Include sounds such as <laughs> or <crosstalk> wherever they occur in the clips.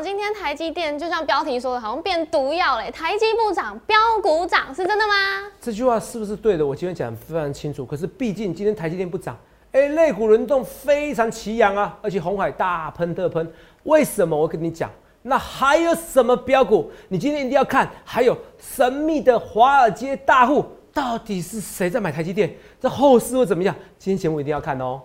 今天台积电就像标题说的，好像变毒药嘞，台积不涨，标股涨，是真的吗？这句话是不是对的？我今天讲得非常清楚。可是毕竟今天台积电不涨，哎，类股轮动非常奇扬啊，而且红海大喷特喷，为什么？我跟你讲，那还有什么标股？你今天一定要看，还有神秘的华尔街大户，到底是谁在买台积电？这后市会怎么样？今天节目一定要看哦。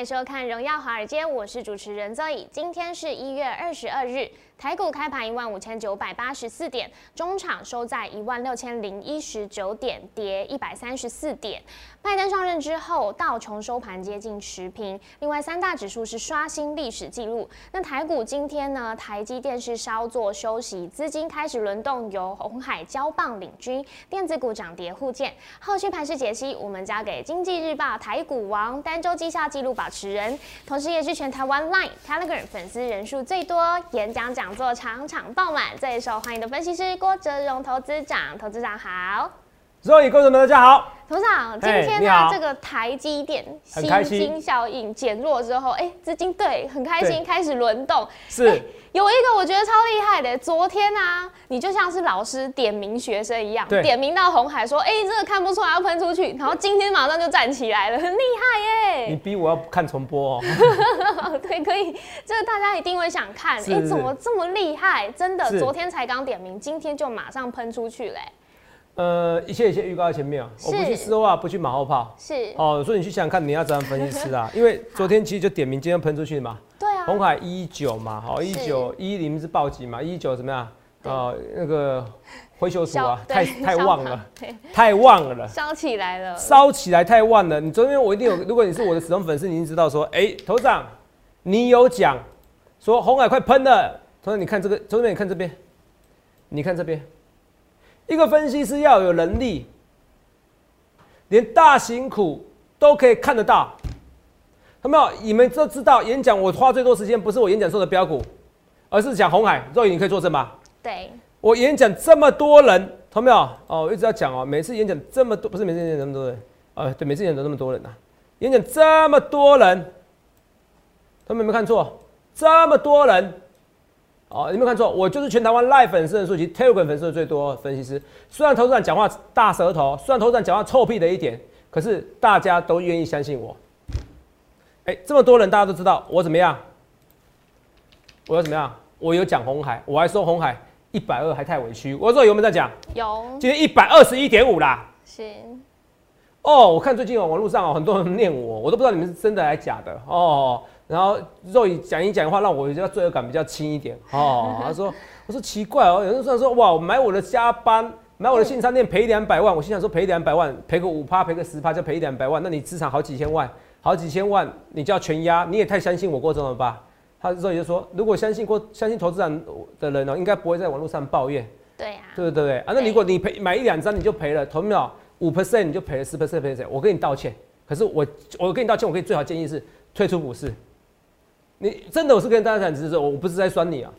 欢迎收看《荣耀华尔街》，我是主持人 Zoe。今天是一月二十二日，台股开盘一万五千九百八十四点，中场收在一万六千零一十九点，跌一百三十四点。拜登上任之后，道琼收盘接近持平，另外三大指数是刷新历史纪录。那台股今天呢？台积电是稍作休息，资金开始轮动，由红海交棒领军，电子股涨跌互见。后续盘势解析，我们交给经济日报台股王、单周绩效纪录保持人，同时也是全台湾 Line、Telegram 粉丝人数最多、演讲讲座场场爆满、最受欢迎的分析师郭哲荣投资长。投资长好。所以，观众们大家好，董事长，今天呢这个台积电很开心。新兴效应减弱之后，哎、资金对很开心，对。开始轮动。是。哎有一个我觉得超厉害的，昨天啊，你就像是老师点名学生一样，对。点名到红海说，哎、这个看不出来要喷出去，然后今天马上就站起来了，很厉害耶。你。逼我要看重播哦。<laughs> 对，可以，这个大家一定会想看，哎、是怎么这么厉害？真的，昨天才刚点名，今天就马上喷出去嘞、呃，一切一切预告在前面啊，我不去是事后啊，不去马后炮。是，哦，所以你去想想看，你要怎样分析师啊？<laughs> 因为昨天其实就点名，今天喷出去嘛。对啊，红海一九嘛，好一九一零是暴击嘛，一九怎么样？对呃，那个灰球鼠啊，太太旺了，太旺了，烧起来了，烧起来太旺了。你昨天我一定有，如果你是我的死忠粉丝，你已经知道说，哎，头长，你有讲说红海快喷了。头长，你看这个，头长你看这边，你看这边，一个分析师要有能力，连大型股都可以看得到。有没有？你们都知道，演讲我花最多时间不是我演讲说的标股，而是讲红海。肉眼你可以作证吧？对，我演讲这么多人，懂没有？哦，我一直要讲哦，每次演讲这么多，不是每次演讲这么多人，呃，对，每次演讲都那么多人呐、演讲这么多人，他们有没有看错？这么多人，哦，你有没有看错？我就是全台湾 Live 粉丝人数及 Telegram 粉丝的最多分析师。虽然投资人讲话大舌头，虽然投资人讲话臭屁的一点，可是大家都愿意相信我。哎、这么多人，大家都知道我怎么样？我要怎么样？我有讲红海，我还说红海一百二还太委屈。我说有没有在讲？有今天一百二十一点五啦。行，哦，我看最近哦，网络上哦，很多人念我，我都不知道你们是真的还是假的哦。然后肉姨讲一讲的话，让我比较罪恶感比较轻一点哦。<laughs> 他说，我说奇怪哦，有人说说哇，我买我的加班，买我的信商店赔两百万，我心想说赔两百万，赔个五趴，赔个十趴就赔两百万，那你资产好几千万，好几千万，你就要全压，你也太相信我过这么吧？他肉姨就说，如果相信过相信投资人的人哦，应该不会在网络上抱怨。对呀、对不对？啊，那如果你赔买一两张你就赔了，投秒五 percent 你就赔了十 percent 赔谁？我跟你道歉，可是我我跟你道歉，我可以最好建议是退出股市。你真的我是跟大家讲，只是说我不是在酸你啊，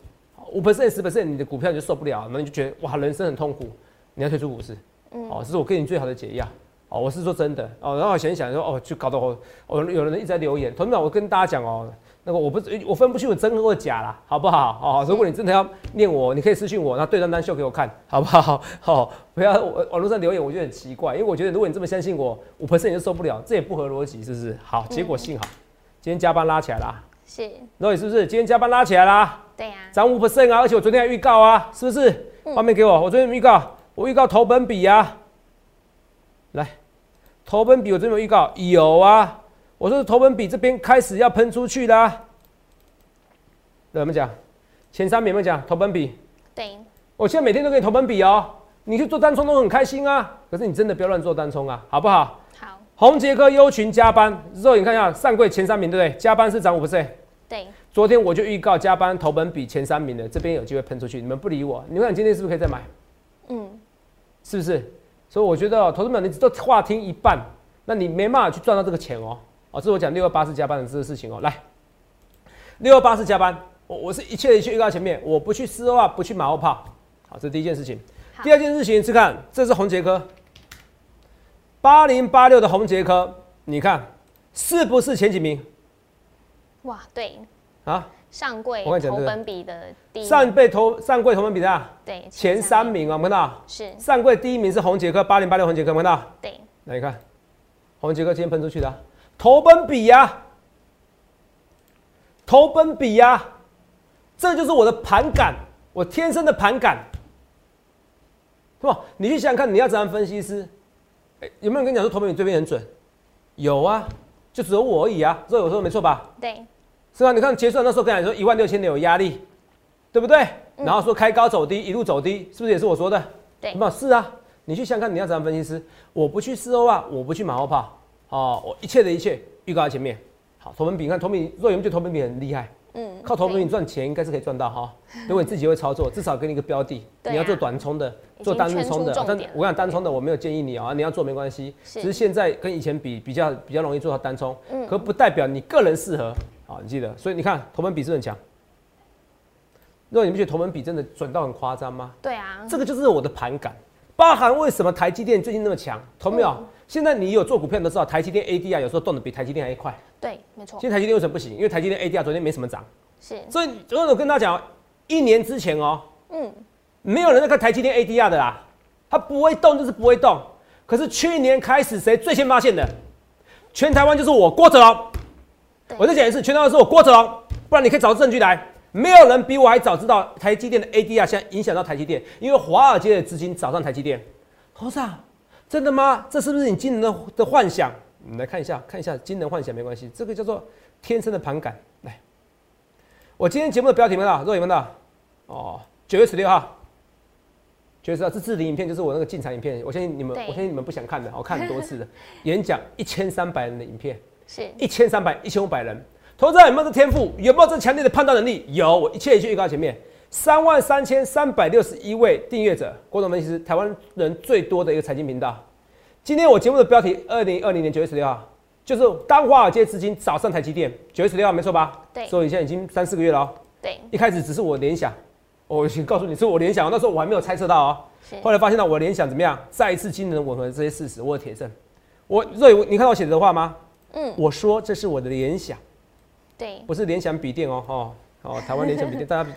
五 percent 十 percent 你的股票你就受不了，那你就觉得哇人生很痛苦，你要退出股市。嗯哦，这是我给你最好的解药。哦，我是说真的哦，然后我想一想说哦，就搞得我哦有人一直在留言，同秒我跟大家讲哦，那个我不是我分不清楚真或假啦，好不好？哦，如果你真的要念我，你可以私信我，然后对账单秀给我看，好不好？好、<laughs> 不要我网络上留言，我觉得很奇怪，因为我觉得如果你这么相信我，五 percent 你就受不了，这也不合逻辑，是不是？好，结果幸好今天加班拉起来啦，是，那你是不是？今天加班拉起来啦，对呀、涨五 percent 啊，而且我昨天还预告啊，是不是？画面给我，我昨天有预告，我预告投本比啊，来，投本比我这边有预告，有啊，我说投本比这边开始要喷出去啦，怎么讲？前三名有没有讲投本比？对，我现在每天都给你投本比哦，你去做单冲都很开心啊，可是你真的不要乱做单冲啊，好不好？好，红杰哥优群加班，肉眼看一下上柜前三名，对不对？加班是涨五 percent。对，昨天我就预告加班投本比前三名的，这边有机会喷出去，你们不理我，你看你今天是不是可以再买？嗯，是不是？所以我觉得、哦，投资们，你都话听一半，那你没办法去赚到这个钱哦。哦，这是我讲六二八四加班的这个事情哦。来，六二八四加班，我我是一切的一切预告前面，我不去丝袜，不去马后炮。好，这是第一件事情。第二件事情是看，这是红杰科，八零八六的红杰科，你看是不是前几名？哇，对啊，上柜投本比的第一上被投上柜投本比的对前三名啊，我们看到？是上柜第一名是红杰克，八零八六红杰克，我们看到？对来你看，红杰克今天喷出去的啊、投奔比呀、投本比呀、这就是我的盘感，我天生的盘感，是吧？你去想想看，你要怎样分析师？哎有没有人跟你讲说投本比这边很准？有啊，就只有我而已啊，这我说的没错吧？对是吧？你看结算那时候跟你说一万六千点有压力，对不对？嗯然后说开高走低，一路走低，是不是也是我说的？对有没有？是啊，你去想想看，你要怎样分析师？我不去四欧啊，我不去马后炮，哦，我一切的一切预告在前面。好，投本比，你看投本，若有人觉得投本比很厉害，嗯靠投本比对赚钱应该是可以赚到哈。如果你自己会操作，至少给你一个标的，啊你要做短冲的，做单日冲的。但我想单冲的我没有建议你啊，你要做没关系，只是现在跟以前比比较比较容易做到单冲，嗯可不代表你个人适合。好，你记得，所以你看投门比是很强。那你不觉得投门比真的准到很夸张吗？对啊，这个就是我的盘感，包含为什么台积电最近那么强，同没有？嗯现在你有做股票你都知道，台积电 ADR 有时候动的比台积电还快。对没错现在台积电为什么不行？因为台积电 ADR 昨天没什么涨，是所以我跟大家讲，一年之前哦，嗯没有人在看台积电 ADR 的啦，它不会动就是不会动。可是去年开始谁最先发现的？全台湾就是我郭哲龙对。我再讲一次，全台湾是我郭哲龙，不然你可以找证据来。没有人比我还早知道台积电的 ADR 现在影响到台积电，因为华尔街的资金找上台积电。头上真的吗？这是不是你惊人的的幻想？你来看一下，看一下惊人幻想没关系，这个叫做天生的盘感。来，我今天节目的标题有没有看到？若有没有看到？哦，九月十六号，九月十六号这置顶影片就是我那个进场影片，我相信你们，我相信你们不想看的，我看很多次的演讲，一千三百人的影片，是一千三百、一千五百人，投资者有没有这天赋？有没有这强烈的判断能力？有，我一切一切预告前面，三万三千三百六十一位订阅者，郭总分析师，台湾人最多的一个财经频道。今天我节目的标题，二零二零年九月十六号，就是当华尔街资金早上台积电，九月十六号没错吧？对所以现在已经三四个月了哦。对一开始只是我联想，我先告诉你是我联想，那时候我还没有猜测到哦。是后来发现到我联想怎么样，再一次惊人吻合这些事实，我有铁证。我若有你看到我写的话吗？嗯。我说这是我的联想，对。不是联想笔电哦，哦哦，台湾联想笔电，<laughs> 大家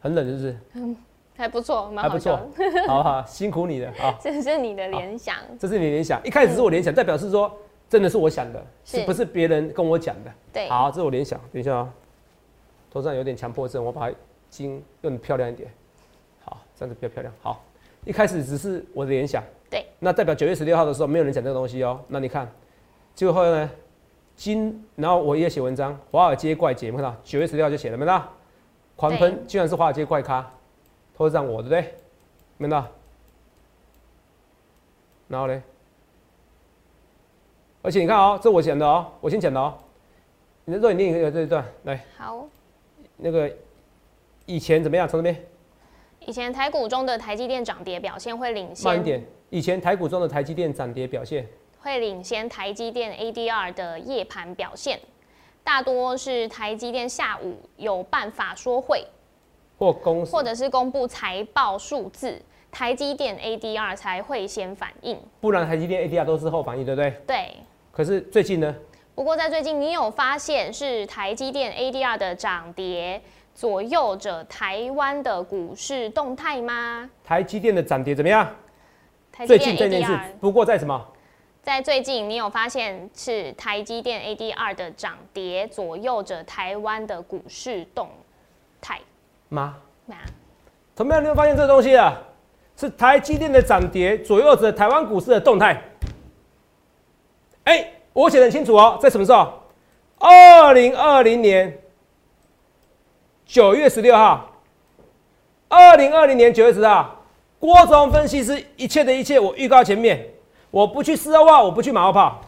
很冷是不是？嗯还不错，蛮还不错的，，好好辛苦你了啊！<laughs> 这是你的联想，这是你联想，一开始是我联想，代表是说真的是我想的，是。是不是别人跟我讲的？对，好，这是我联想，等一下啊、头上有点强迫症，我把它筋用的漂亮一点。好，这样子比较漂亮。好，一开始只是我的联想，对，那代表九月十六号的时候没有人讲这个东西哦。那你看，结果后来呢，今然后我也写文章，华尔街怪杰，有没有看到？九月十六号就写了，没看到？狂喷，居然是华尔街怪咖，投资长我对不对？没看到？然后呢，而且你看哦，这我讲的哦，我先讲的哦。你若你念一个这一段来，好。那个以前怎么样？从这边以前台股中的台积电涨跌表现会领先，慢一点。以前台股中的台积电涨跌表现，会领先台积电 ADR 的夜盘表现，大多是台积电下午有办法说会，或公或者是公布财报数字，台积电 ADR 才会先反应。不然台积电 ADR 都是后反应，对不对？对。可是最近呢，不过在最近，你有发现是台积电 ADR 的涨跌左右着台湾的股市动态吗？台积电的涨跌怎么样？台积最电近这件事 ADR，不过在什么？在最近你有发现是台积电 ADR 的涨跌左右着台湾的股市动态吗？吗？同样，你有发现这个东西啊？是台积电的涨跌左右着台湾股市的动态。哎、我写的很清楚哦，在什么时候？二零二零年九月十六号，二零二零年九月十号，郭总分析师一切的一切，我预告前面，我不去四号袜，我不去马后炮。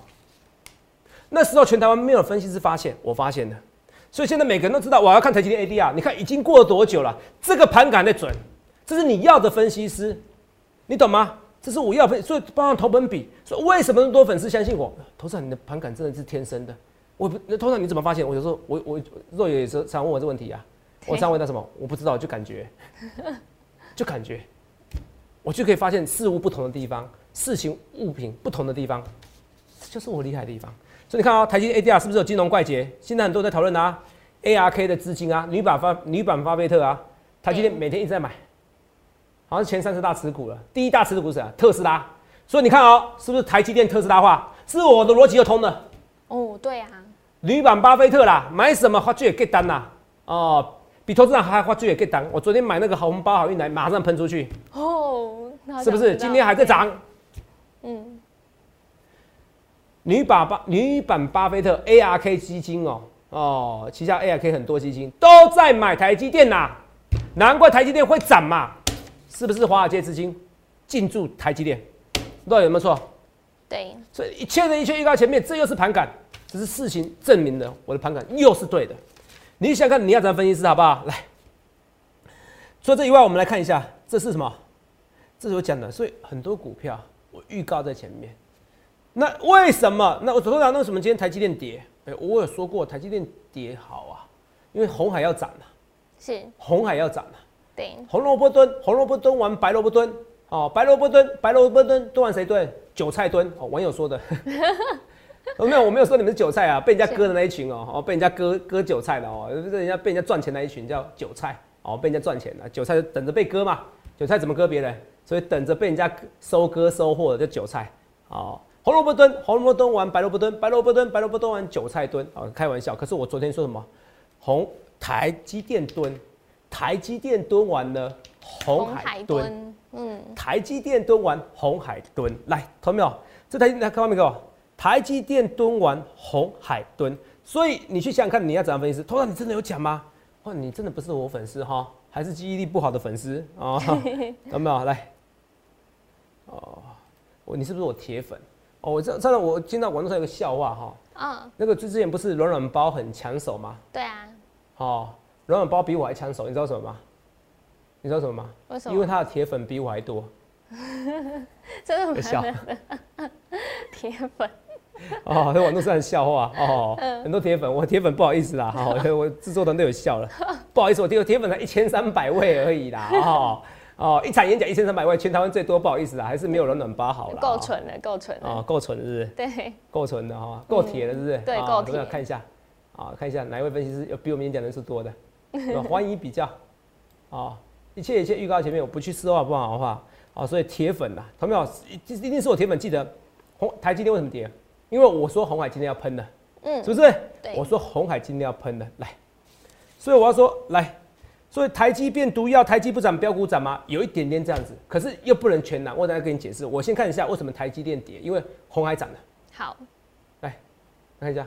那时候全台湾没有分析师发现，我发现的。所以现在每个人都知道我要看台积电 ADR，你看已经过了多久了？这个盘感的准，这是你要的分析师，你懂吗？这是我要分，所以包含投本比，说为什么那么多粉丝相信我？投资你的盘感真的是天生的，我不，那通常你怎么发现？我有时候我我若也是常问我这问题啊，我常问他什么？我不知道，就感觉，就感觉，我就可以发现事物不同的地方，事情物品不同的地方，这就是我厉害的地方。所以你看哦、台积电 ADR 是不是有金融怪杰？现在很多人在讨论啊，ARK 的资金啊，女版发女版巴菲特啊，台积电每天一直在买，好像是前三十大持股了，第一大持股是谁啊？特斯拉。所以你看哦，是不是台积电特斯拉化？是我的逻辑又通了。哦，对啊，女版巴菲特啦，买什么花最也 get 单啦，哦，比投资人还花最也 get 单。我昨天买那个红包好运来，马上喷出去，哦，那是不是？今天还在涨。嗯，女版巴女版巴菲特 ARK 基金哦哦，旗下 ARK 很多基金都在买台积电呐，难怪台积电会涨嘛，是不是？华尔街资金进驻台积电，到底有没有错？对，所以一切的一切预告前面，这又是盘感，只是事情证明了我的盘感又是对的。你想看你要怎么分析师好不好？来，除了这以外，我们来看一下这是什么？这是我讲的，所以很多股票我预告在前面。那为什么？那我昨天讲为什么今天台积电跌？哎、我有说过台积电跌好啊，因为红海要涨了、是，红海要涨了、对，红萝卜蹲，红萝卜蹲完白萝卜蹲，哦，白萝卜蹲，白萝卜蹲蹲完谁蹲？韭菜蹲，哦，网友说的。我 <laughs> 没有，我没有说你们是韭菜啊，被人家割的那一群哦，哦，被人家割割韭菜的哦，就是人家被人家赚钱那一群叫韭菜，哦，被人家赚钱的，韭菜就等着被割嘛，韭菜怎么割别人？所以等着被人家收割收获的叫韭菜，哦，红萝卜蹲，红萝卜蹲完白萝卜蹲，白萝卜蹲，白萝卜蹲完韭菜蹲，哦，开玩笑，可是我昨天说什么？红台积电蹲，台积电蹲完了，红海蹲。蹲，嗯，台积电蹲完，红海蹲，来，看到没有？这台来看到没有？台积电蹲完，红海蹲，所以你去想想看，你要怎样分析师？头上你真的有讲吗？哇，你真的不是我粉丝哈，还是记忆力不好的粉丝啊？<laughs> 有没有？来，哦，我你是不是我铁粉？哦，我这上次我听到网络上有个笑话哈，嗯，那个之前不是软软包很抢手吗？对啊，哦，软软包比我还抢手，你知道什么吗？你知道什么吗？为什么？因为他的铁粉比我还多。<laughs> 真的在笑蛮 <laughs> 铁粉，<laughs> 哦，在网络上的笑话哦，很多铁粉，我铁粉不好意思啦，好、我制作团队有笑了，不好意思，我铁铁粉才一千三百位而已啦，哦哦，一场演讲一千三百位，全台湾最多，不好意思啊，还是没有人暖包好了，够纯了，够纯了，哦，够纯是不是？对，够纯的哈，够铁了是不是？啊对够铁看一下，啊，看一下哪一位分析师有比我们演讲人数多的，啊 <laughs> 欢迎比较，啊，一切一切预告前面我不去说话不好的话，啊，所以铁粉呐，同没有？一一定是我铁粉，记得红台积电为什么跌？因为我说红海今天要喷的，嗯是不是？对我说红海今天要喷的，来，所以我要说来，所以台积变毒药，台积不涨，标股涨吗？有一点点这样子，可是又不能全拿。我等下跟你解释。我先看一下为什么台积电跌，因为红海涨了。好，来看一下，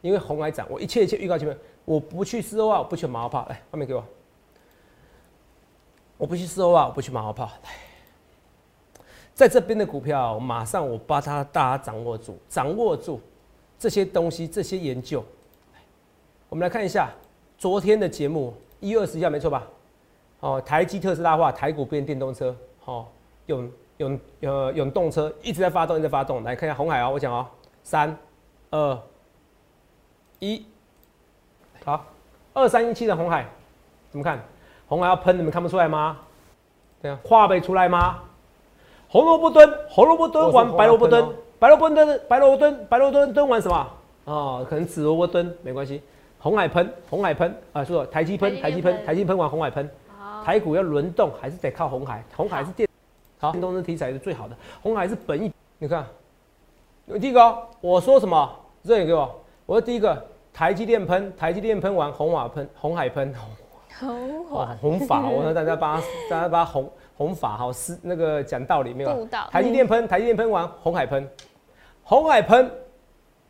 因为红海涨，我一切一切预告前面，我不去四欧啊，我不去马后炮，来，画面给我。我不去四欧啊，我不去马后炮，来，在这边的股票，马上我把它大家掌握住，掌握住这些东西，这些研究。来我们来看一下昨天的节目，一月二十一号没错吧？哦，台积特斯拉化，台股变电动车，哦，永永呃永动车一直在发动，一直在发动。来看一下红海啊、我讲哦，三二一，好，二三一七的红海怎么看？红海要喷，你们看不出来吗？对啊，画没出来吗？红萝卜蹲，红萝卜蹲完白萝卜蹲白萝卜蹲，白萝卜蹲，白萝卜蹲蹲完什么？哦，可能紫萝卜蹲没关系。红海喷，红海喷啊，说台积喷，台积喷，台积电喷台积喷完红海喷，台股要轮动还是得靠红海，红海是电，好，电动车题材是最好的，红海是本意。你看，第一个哦我说什么？这里给我，我说第一个台积电喷，台积电喷完红瓦喷，红海喷，红哇火，红法，我说大家把大家帮他红红法好，是那个讲道理没有？台积电喷，台积电喷完红海喷，红海喷，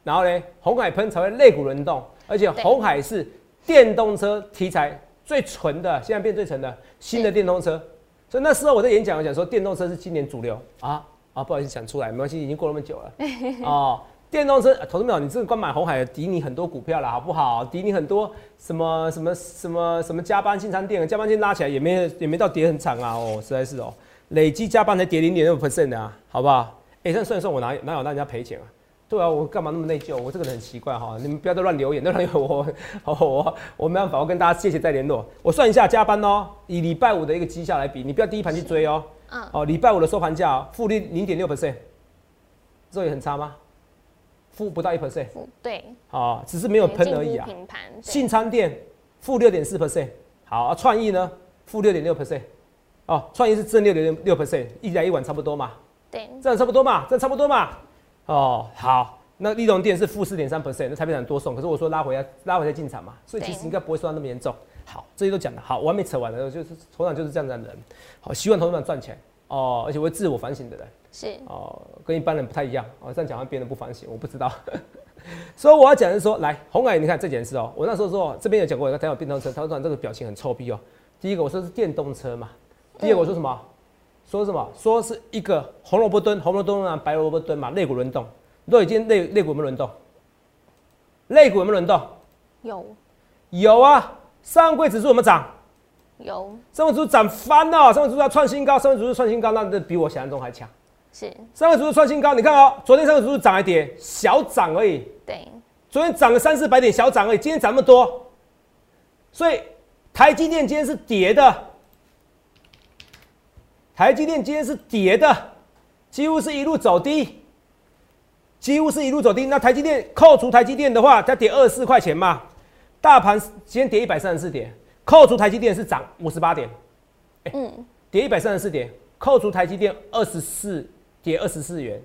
然后呢，红海喷才会肋骨轮动，而且对红海是电动车题材最纯的，现在变最纯的新的电动车。所以那时候我在演讲，我讲说电动车是今年主流啊啊，不好意思讲出来，没关系，已经过那么久了 <laughs> 哦。电动车，呃投资没有？你这个光买红海抵你很多股票了，好不好？抵你很多什么什么什么什么加班进餐店，加班金拉起来也没也没到跌很惨啊，哦，实在是哦，累计加班才跌零点六 percent 的啊，好不好？哎、这样算一算，我哪有哪有让人家赔钱啊？对啊，我干嘛那么内疚？我这个人很奇怪哈，你们不要再乱留言，乱留言我 <laughs> 我我我没办法，我跟大家谢谢再联络。我算一下加班哦，以礼拜五的一个绩效来比，你不要第一盘去追哦。嗯，哦，礼拜五的收盘价负利零点六 percent，这也很差吗？负不到一 percent，负对，哦，只是没有喷而已啊。平盘，信昌店负六点四 percent，好啊，创意呢？负六点六 percent，哦，创意是正六点六 percent，一来一往差不多嘛，对，这样差不多嘛，这样差不多嘛，哦，好，那利隆店是负四点三 percent，那台北厂多送，可是我说拉回来拉回来进场嘛，所以其实应该不会受到那么严重。好，这些都讲了好，我还没扯完呢，就是头场就是这样的人，好，希望投资者赚钱哦，而且会自我反省的人。是哦，跟一般人不太一样哦。这样讲完别人不反省，我不知道。<laughs> 所以我要讲的是说，来红海，你看这件事哦。我那时候说这边有讲过，他有电动车，他说这个表情很臭逼哦。第一个我说是电动车嘛，第二个我说什么？说什么？说是一个红萝卜蹲，红萝卜蹲啊，白萝卜蹲嘛，肋骨轮动。都已经肋肋骨有没有轮动？肋骨有没有轮动？有有啊。上柜指数有没有涨？有。上柜指数涨翻了，上柜指数要创新高，上柜指数创新高，那这比我想象中还强。是上柜指数创新高，你看哦，昨天上柜指数涨一跌，小涨而已。对，昨天涨了三四百点，小涨而已。今天涨那么多，所以台积电今天是跌的。台积电今天是跌的，几乎是一路走低，几乎是一路走低。那台积电扣除台积电的话，它跌二十四块钱嘛。大盘今天跌一百三十四点，扣除台积电是涨五十八点。嗯，跌一百三十四点，扣除台积电二十四。跌二十四元，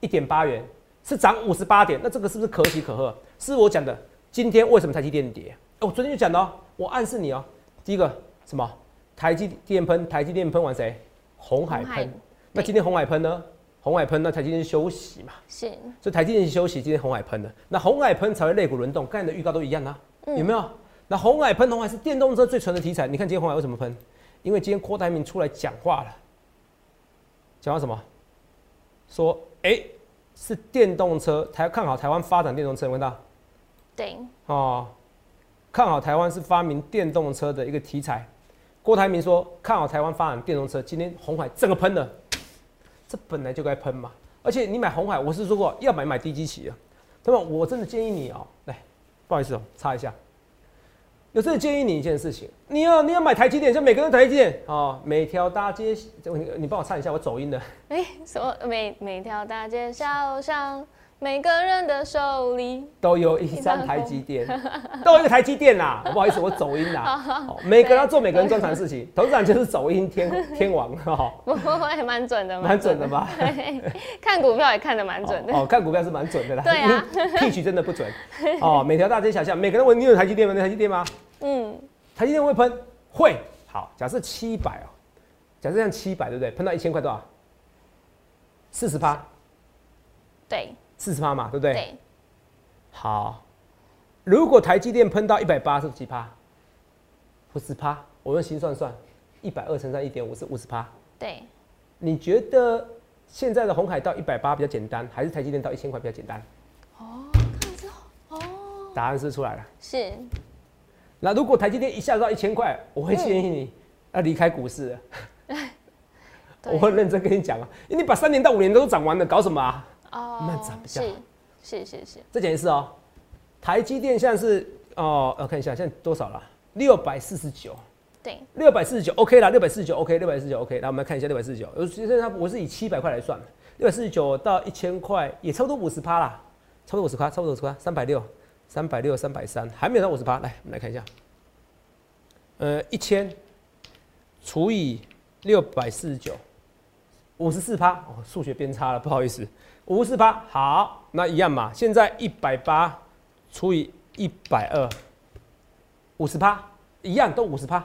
一点八元，是涨五十八点，那这个是不是可喜可贺？是我讲的。今天为什么台积电跌？我昨天就讲了，我暗示你哦。第一个什么？台积电喷，台积电喷完谁？红海喷。那今天红海喷呢？红海喷，那台积电休息嘛？是。所以台积电休息，今天红海喷的。那红海喷才会肋骨轮动，刚才的预告都一样啊，有没有？那红海喷，红海是电动车最纯的题材。你看今天红海为什么喷？因为今天郭台铭出来讲话了，讲话什么？说，哎，是电动车，台看好台湾发展电动车，闻到？对。哦，看好台湾是发明电动车的一个题材。郭台铭说看好台湾发展电动车，今天红海整个喷了，这本来就该喷嘛。而且你买红海，我是说过要买买低基企啊。那么我真的建议你哦，来，不好意思哦，擦一下。有这建议你一件事情，你要你要买台积电，就每个人台积电哦，每条大街，你你帮我唱一下，我走音的。哎，什么每每条大街小巷，每个人的手里都有一张台积电，<laughs> 都有一个台积电啦。不好意思，我走音啦。<laughs> 每个人要做每个人专长的事情，董事长就是走音天天王哈。<laughs> 不会，蛮准的，蛮准的吧？看股票也看得蛮准的。哦，看股票是蛮准的啦。对啊，屁取真的不准。哦，每条大街小巷，每个人问你有台积电吗？台积电吗？嗯，台积电会喷，会好。假设七百哦，假设像七百，对不对？喷到一千块多少？四十八。对，四十趴嘛，对不对？对。好，如果台积电喷到一百八，是几趴？五十趴。我用心算算，一百二乘上一点五是五十趴。对。你觉得现在的红海到一百八比较简单，还是台积电到一千块比较简单？哦，看这哦。答案是出来了。是。那如果台积电一下到一千块，我会建议你要离开股市。<laughs> <laughs> 我会认真跟你讲啊，因为你把三年到五年都涨完了，搞什么啊？哦，慢涨比较好。是是是是。这件事哦，台积电现在是哦，我看一下现在多少了？六百四十九。对。六百四十九，OK 啦，六百四十九，OK，六百四十九，OK。来，我们来看一下六百四十九。其实它我是以七百块来算，六百四十九到一千块也差不多五十趴啦，差不多五十趴，差不多五十趴，三百六。三百六、三百三，还没有到五十趴。来，我们来看一下。呃，一千除以六百四十九，五十四趴。哦，数学变差了，不好意思。五十四趴，好，那一样嘛。现在一百八除以一百二，五十趴，一样都五十趴，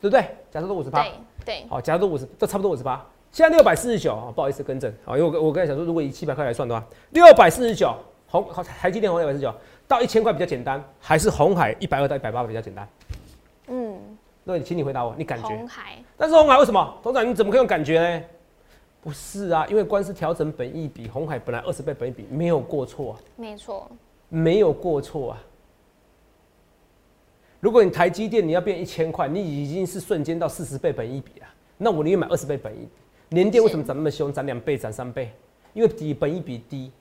对不对？假设都五十趴，对对。好，假设都五十，都差不多五十八。现在六百四十九，不好意思，更正。好，因为我我刚才想说，如果以七百块来算的话，六百四十九，红好台积电红六百四十九。到一千块比较简单，还是红海一百二到一百八比较简单？嗯，对，请你回答我，你感觉？红海。但是红海为什么？董事长你怎么可以用感觉呢？不是啊，因为官司调整本益比，红海本来二十倍本益比没有过错啊。没错。没有过错啊。如果你台积电你要变一千块，你已经是瞬间到四十倍本益比了。那我宁愿买二十倍本益比。联电为什么涨那么凶？涨两倍，涨三倍？因为底本益比低。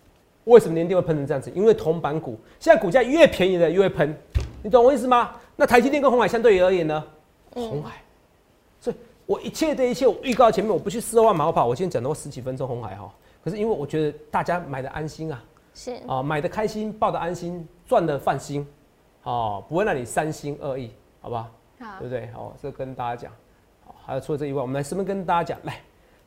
为什么年电会喷成这样子？因为铜板股现在股价越便宜的越会喷，你懂我意思吗？那台积电跟红海相对而言呢？红海，我一切的一切我预告前面，我不去四万马后炮，我今天讲到十几分钟红海哈。可是因为我觉得大家买的安心啊，是啊，买的开心，抱的安心，赚的放心，哦，不会让你三心二意，好不好？好对不对？好，这跟大家讲。好，还有除了这以外，我们来顺便跟大家讲，来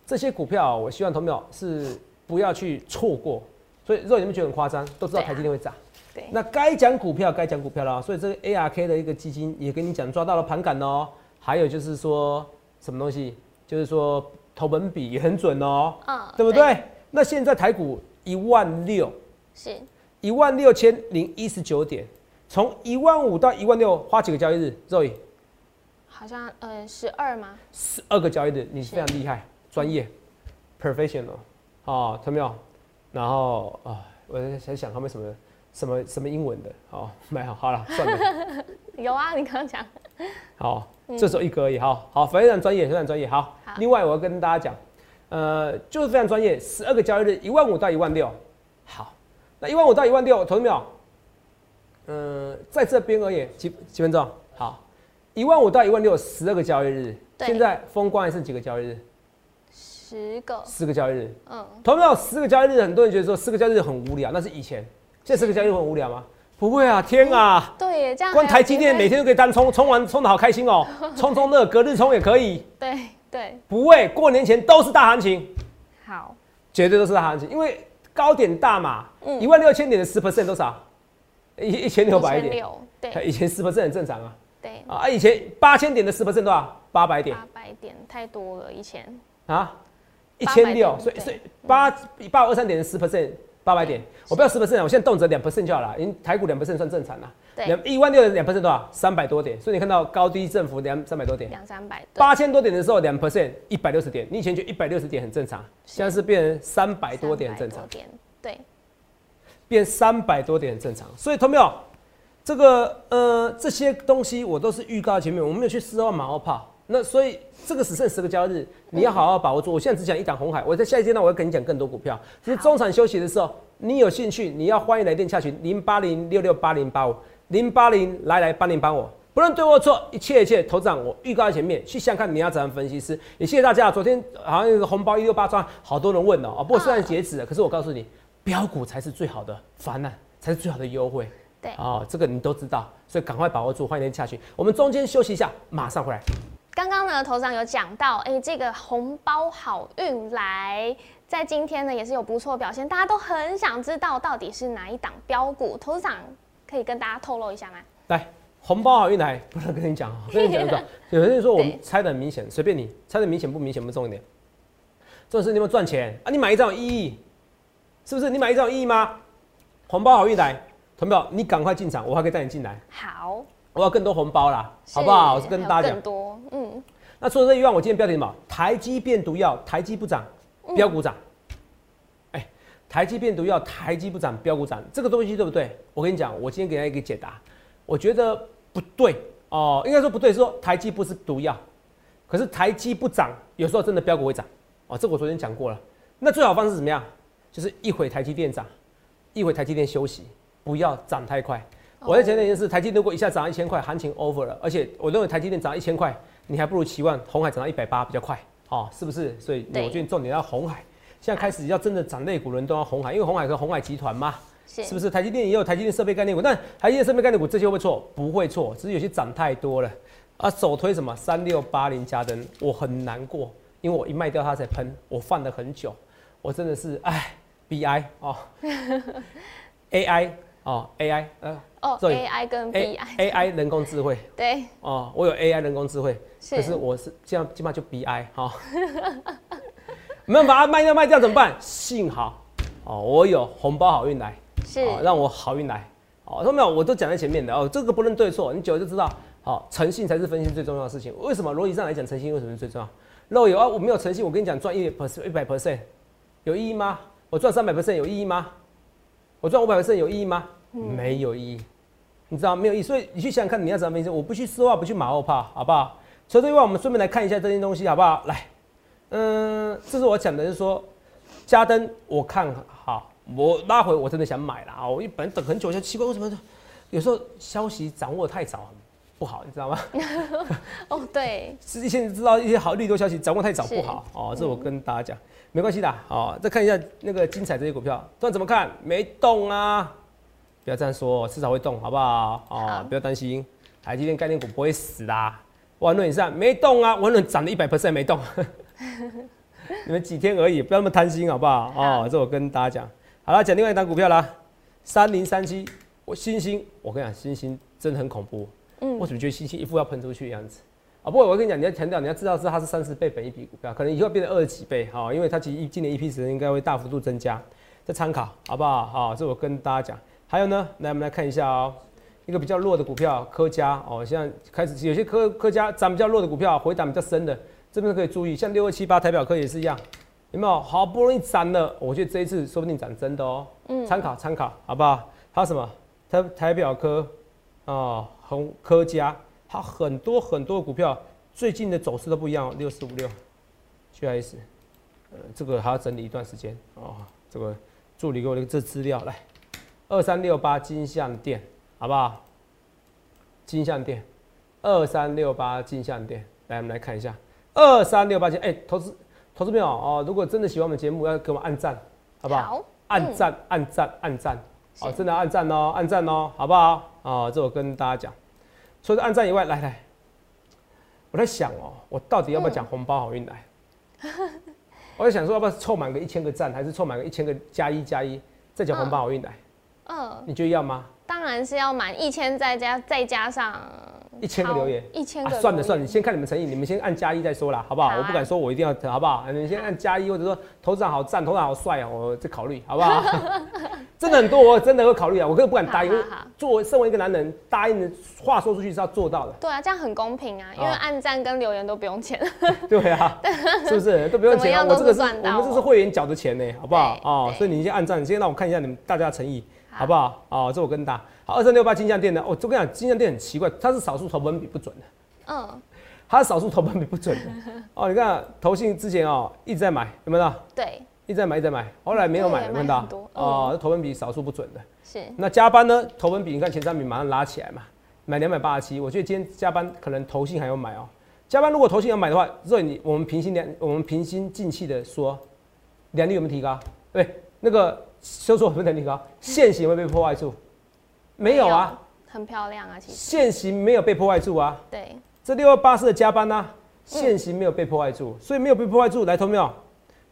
这些股票，我希望同秒是不要去错过。所以，如果你们觉得很夸张，都知道台积电会涨。对，那该讲股票，该讲股票了。所以这个 ARK 的一个基金也跟你讲抓到了盘感哦。还有就是说什么东西，就是说投本比也很准哦，嗯，对不对？那现在台股一万六，是一万六千零一十九点，从一万五到一万六花几个交易日？？Zoe，好像呃十二吗？十二个交易日，你非常厉害，专业，professional，哦，看到没有？然后啊，我在在想他们什么什么什么英文的，哦，没有，好了，算了。<laughs> 有啊，你刚刚讲 <laughs> 好，这时候一个而已，好好，非常专业，非常专业。好，好另外我要跟大家讲，呃，就是非常专业，十二个交易日，一万五到一万六。好，那一万五到一万六，投没有？嗯，在这边而已，几几分钟？好，一万五到一万六，十二个交易日。对现在封关还剩几个交易日？十个，十个交易日。嗯，投没有？十个交易日，很多人觉得说十个交易日很无聊，那是以前。现在四个交易日很无聊吗？不会啊，天啊！对耶，这样光台积电每天都可以单冲，冲完冲的好开心哦，<laughs> 冲冲乐，隔日冲也可以。对对。不会，过年前都是大行情，好，绝对都是大行情，因为高点大嘛，嗯。一万六千点的十 percent 多少？一一千六百点，六，对。以前十 percent 很正常啊，对，啊，以前八千点的十 percent 多少？八百点。八百点太多了，以前。啊，一千六，所以所以八八二三点的十 percent，八百点，我不要十 percent，我现在动辄两 percent 就好了，因为台股两 percent 算正常了，对两一万六的两 percent 多少？三百多点，所以你看到高低振幅两三百多点，两三百，对八千多点的时候，两 percent 一百六十点，你以前觉得一百六十点很正常，现在是变成三百多点很正常300多，点，对，变三百多点很正常。所以，同没有？这个呃这些东西我都是预告前面，我没有去四万马后炮。那所以这个只剩十个交易日，你要好好把握住。我现在只讲一档红海，我在下一阶段我要跟你讲更多股票。其实中场休息的时候，你有兴趣，你要欢迎来电洽询零八零六六八零八五零八零来来帮您帮我。不论对或错，一切一切，头长我预告在前面，去想看你要怎样分析师。也谢谢大家，昨天好像有个红包一六八抓，好多人问哦、不过虽然截止了，可是我告诉你，标股才是最好的方案，才是最好的优惠。对哦，这个你都知道，所以赶快把握住，欢迎来电洽询。我们中间休息一下，马上回来。刚刚呢，头上有讲到，哎、这个红包好运来，在今天呢也是有不错表现，大家都很想知道到底是哪一档标股，头长可以跟大家透露一下吗？来，红包好运来，不能跟你讲哦，跟你讲有人说 <laughs> 我们猜的很明显，随便你猜的明显不明显不重点，重点是你有没有赚钱啊？你买一张有意义，是不是？你买一张有意义吗？红包好运来，同表，你赶快进场，我还可以带你进来，好，我要更多红包啦，好不好？我是跟大家讲更。多，嗯，那除了这以外，我今天标题什么？台积变毒药，台积不涨，标股涨。哎、台积变毒药，台积不涨，标股涨，这个东西对不对？我跟你讲，我今天给大家一个解答，我觉得不对哦，应该说不对，是说台积不是毒药，可是台积不涨，有时候真的标股会涨哦，这个我昨天讲过了。那最好方式是怎么样？就是一会台积电涨，一会台积电休息，不要涨太快。我在讲的一件事，台积电如果一下涨一千块，行情 over 了，而且我认为台积电涨一千块，你还不如期望红海涨到一百八比较快，哦，是不是？所以我觉得重点要红海，现在开始要真的涨类股轮都要红海，因为红海和红海集团嘛，是是不是？台积电也有台积电设备概念股，但台积电设备概念股这些会不会错？不会错，只是有些涨太多了。啊，首推什么三六八零加灯，我很难过，因为我一卖掉它才喷，我放了很久，我真的是哎，BI 哦，<laughs> AI 哦，AI 呃哦 sorry，AI 跟 BI，AI 人工智慧 <laughs> 对，哦，我有 AI 人工智慧，是可是我是这样，基本上就 BI 哈、<laughs> 没办法，它卖掉卖掉怎么办？幸好哦，我有红包好运来，是，哦，让我好运来。哦，说没有，我都讲在前面的哦，这个不论对错，你久了就知道。好、诚信才是分析最重要的事情。为什么逻辑上来讲，诚信为什么是最重要？肉有啊，我没有诚信，我跟你讲赚一 percent 一百 percent 有意义吗？我赚三百 percent 有意义吗？我赚五百 percent 有意义吗？没有意义，你知道没有意义。所以你去想想看，你要怎么分析？我不去丝袜，不去马后炮，好不好？除此之外，我们顺便来看一下这些东西，好不好？来，嗯，这是我讲的，是说嘉登我看好，我拉回我真的想买了啊！我一本来等很久，就奇怪为什么有时候消息掌握太早不好，你知道吗？哦，对，是现在知道一些好利多消息掌握太早不好哦。这我跟大家讲，没关系的哦。再看一下那个精彩这些股票，不然怎么看？没动啊！不要这样说，迟早会动，好不好？哦，不要担心，台积电概念股不会死啦。万润以上没动啊，万润涨了一百 percent 没动，<laughs> 你们几天而已，不要那么贪心，好不好？哦，这我跟大家讲。好了，讲另外一档股票啦，三零三七，我星星，我跟你讲，星星真的很恐怖。嗯，我怎么觉得星星一副要喷出去的样子？啊，不过我跟你讲，你要强调，你要知道是它是三十倍本一笔股票，可能以后变成二十几倍，哈，因为它其实今年一批时应该会大幅度增加，再参考，好不好？好，这我跟大家讲。还有呢，来我们来看一下哦，一个比较弱的股票，科家哦，现在开始有些科科家涨比较弱的股票，回档比较深的，这边可以注意，像六二七八台表科也是一样。有没有好不容易涨了？我觉得这一次说不定涨真的哦。嗯，参考参考，好不好？还有什么？台台表科啊，红科家，它很多很多股票最近的走势都不一样。六四五六，GS，呃，这个还要整理一段时间哦。这个助理给我的这资料来，二三六八金像店，好不好？金像店，二三六八金像店，来我们来看一下，二三六八金，哎，投资。投资朋友哦，如果真的喜欢我们节目，要给我们按赞，好不好？好，按赞，按赞，按赞，哦，真的按赞哦，按赞哦，好不好？啊，这我跟大家讲。除了按赞以外，来来，我在想哦，我到底要不要讲红包好运来？<laughs> 我在想说，要不要凑满个一千个赞，还是凑满个一千个加一加一，再讲红包好运来？嗯，你觉得要吗？当然是要满一千，再加再加上。一千个留言，一千个，算了算了，你先看你们诚意，你们先按加一再说啦，好不好？我不敢说我一定要，好不好？你先按加一，或者说头长好赞，头长好帅啊，我再考虑，好不好？<laughs> 真的很多，我真的会考虑啊，我根本不敢答应。做身为一个男人，答应的话说出去是要做到的。对啊，这样很公平啊，因为按赞跟留言都不用钱。<laughs> 对啊，<laughs> 是不是都不用钱？我这个是，我们这是会员缴的钱呢，好不好？哦，所以你先按赞，你先让我看一下你们大家的诚意，好不好？哦，这我跟大。好，二三六八金像店的，我就跟你讲，金像店很奇怪，它是少数投本比不准的。嗯，它是少数投本比不准的。<laughs> 哦，你看投信之前哦一直在买，有没有？对，一直在买，一直在买，后来没有买，有没有到？哦，投本比少数不准的。是。那加班呢？投本比你看前三名马上拉起来嘛，买两百八十七，我觉得今天加班可能投信还要买哦。加班如果投信要买的话，所以你我们平心两，我们平心静气的说，良率有没有提高？对，那个收缩有没有提高？现行会被破坏住。没有啊，很漂亮啊，其实现行没有被破坏住啊。对，这六二八四的加班呢，现行没有被破坏住，所以没有被破坏住。来，投票，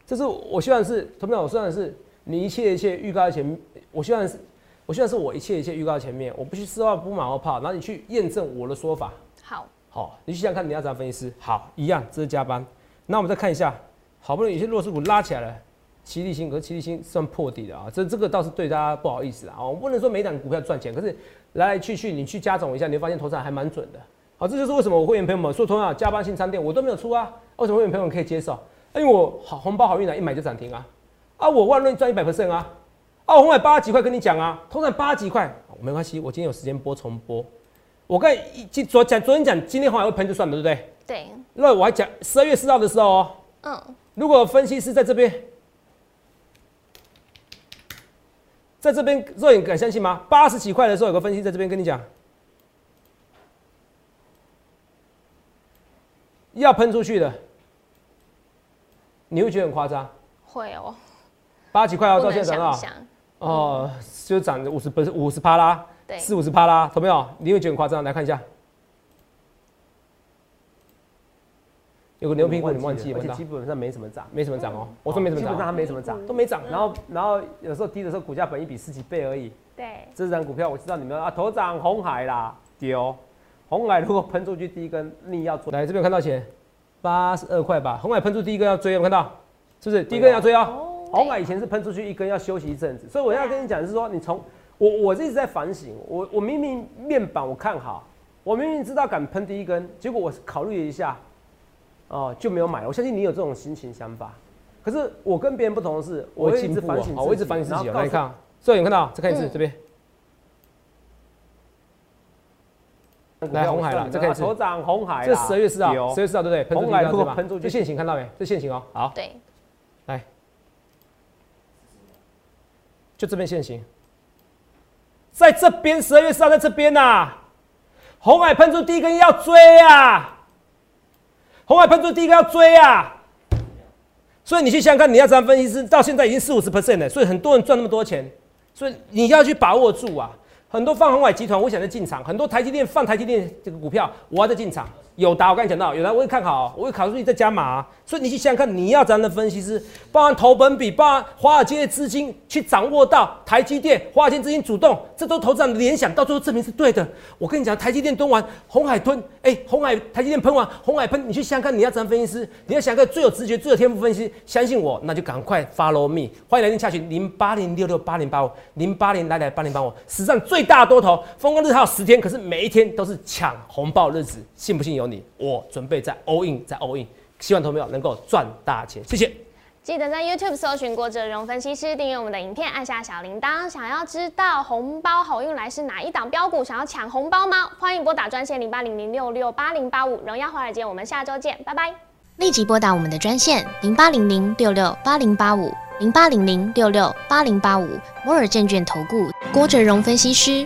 这是我希望是投票，我希望是你一切一切预告在前，我希望是，我希望是我一切一切预告在前面，我不去丝袜不马后炮，然后你去验证我的说法。好，好，你去想看你要怎样分析师。好，一样，这是加班。那我们再看一下，好不容易有些弱势股拉起来了。齐力新和齐力新算破底的啊，这这个倒是对大家不好意思啊，我不能说每档股票赚钱，可是来来去去你去加总一下，你会发现投资还蛮准的。好，这就是为什么我会员朋友们说同样加班性商店我都没有出啊，为什么会员朋友们可以接受？因为我好红包好运来一买就涨停啊，啊我万润赚一百 percent 啊，啊我买八十几块跟你讲啊，通常八十几块没关系，我今天有时间播重播。我刚今昨讲昨天讲今天红海会喷就算了，对不对？对。那我还讲十二月四号的时候哦，嗯，如果分析师在这边。在这边，若影敢相信吗？八十几块的时候，有个分析在这边跟你讲，要喷出去的，你会觉得很夸张？会哦。八十几块哦到现在涨到，哦，就涨五十不是五十趴啦，四五十趴啦，懂没有？你会觉得很夸张？来看一下。有个牛皮股你忘记了，而且基本上没什么涨，没什么涨哦。我说没什么涨，基本上它没什么涨，都没涨。然后，然后有时候低的时候股价本一比十几倍而已。对，这张股票我知道你们啊，头涨红海啦，丢红海如果喷出去第一根，你要做。来这边看到钱，八十二块吧。红海喷出第一根要追，有看到？是不是？第一根要追哦。红海以前是喷出去一根要休息一阵子，所以我要跟你讲的是说，你从我我一直在反省，我我明明面板我看好，我明明知道敢喷第一根，结果我考虑了一下。哦，就没有买。我相信你有这种心情想法，可是我跟别人不同的是，我一直反省，我一直反省自己。来看，摄影看到，再看一次这边。来红海了，这可以头涨红海这十二月四号，十二月四号对不对？红海如果喷出，这现行看到没？这现行哦，好。对。来，就这边现行，在这边十二月四号在这边呐，红海喷出第一根要追啊，红海喷出第一个要追啊，所以你去想想看，你要这样分析师到现在已经四五十 percent 了，所以很多人赚那么多钱，所以你要去把握住啊。很多放红海集团，我想在进场；很多台积电放台积电这个股票，我还在进场。有达，我刚才讲到，有达我会看好，我会考虑你再加码。所以你去想想看，你要怎样的分析师，包含投本比，包含华尔街的资金去掌握到台积电，华尔街资金主动，这都投资人的联想，到最后证明是对的。我跟你讲，台积电蹲完，红海蹲，哎，红海台积电喷完，红海喷，你去想想看，你要怎样分析师，你要想个最有直觉、最有天赋分析，相信我，那就赶快 follow me，欢迎来电洽询零八零六六八零八五零八零来来八零八五，史上最大多头，风光日还有十天，可是每一天都是抢红包日子，信不信由你，我准。准备在 all in，在 all in，希望投票能够赚大钱，谢谢。记得在 YouTube 搜寻郭哲荣分析师，订阅我们的影片，按下小铃铛。想要知道红包好运来是哪一档标股？想要抢红包吗？欢迎拨打专线零八零零六六八零八五，荣耀华尔街，我们下周见，拜拜。立即拨打我们的专线零八零零六六八零八五零八零零六六八零八五摩尔证券投顾郭哲荣分析师。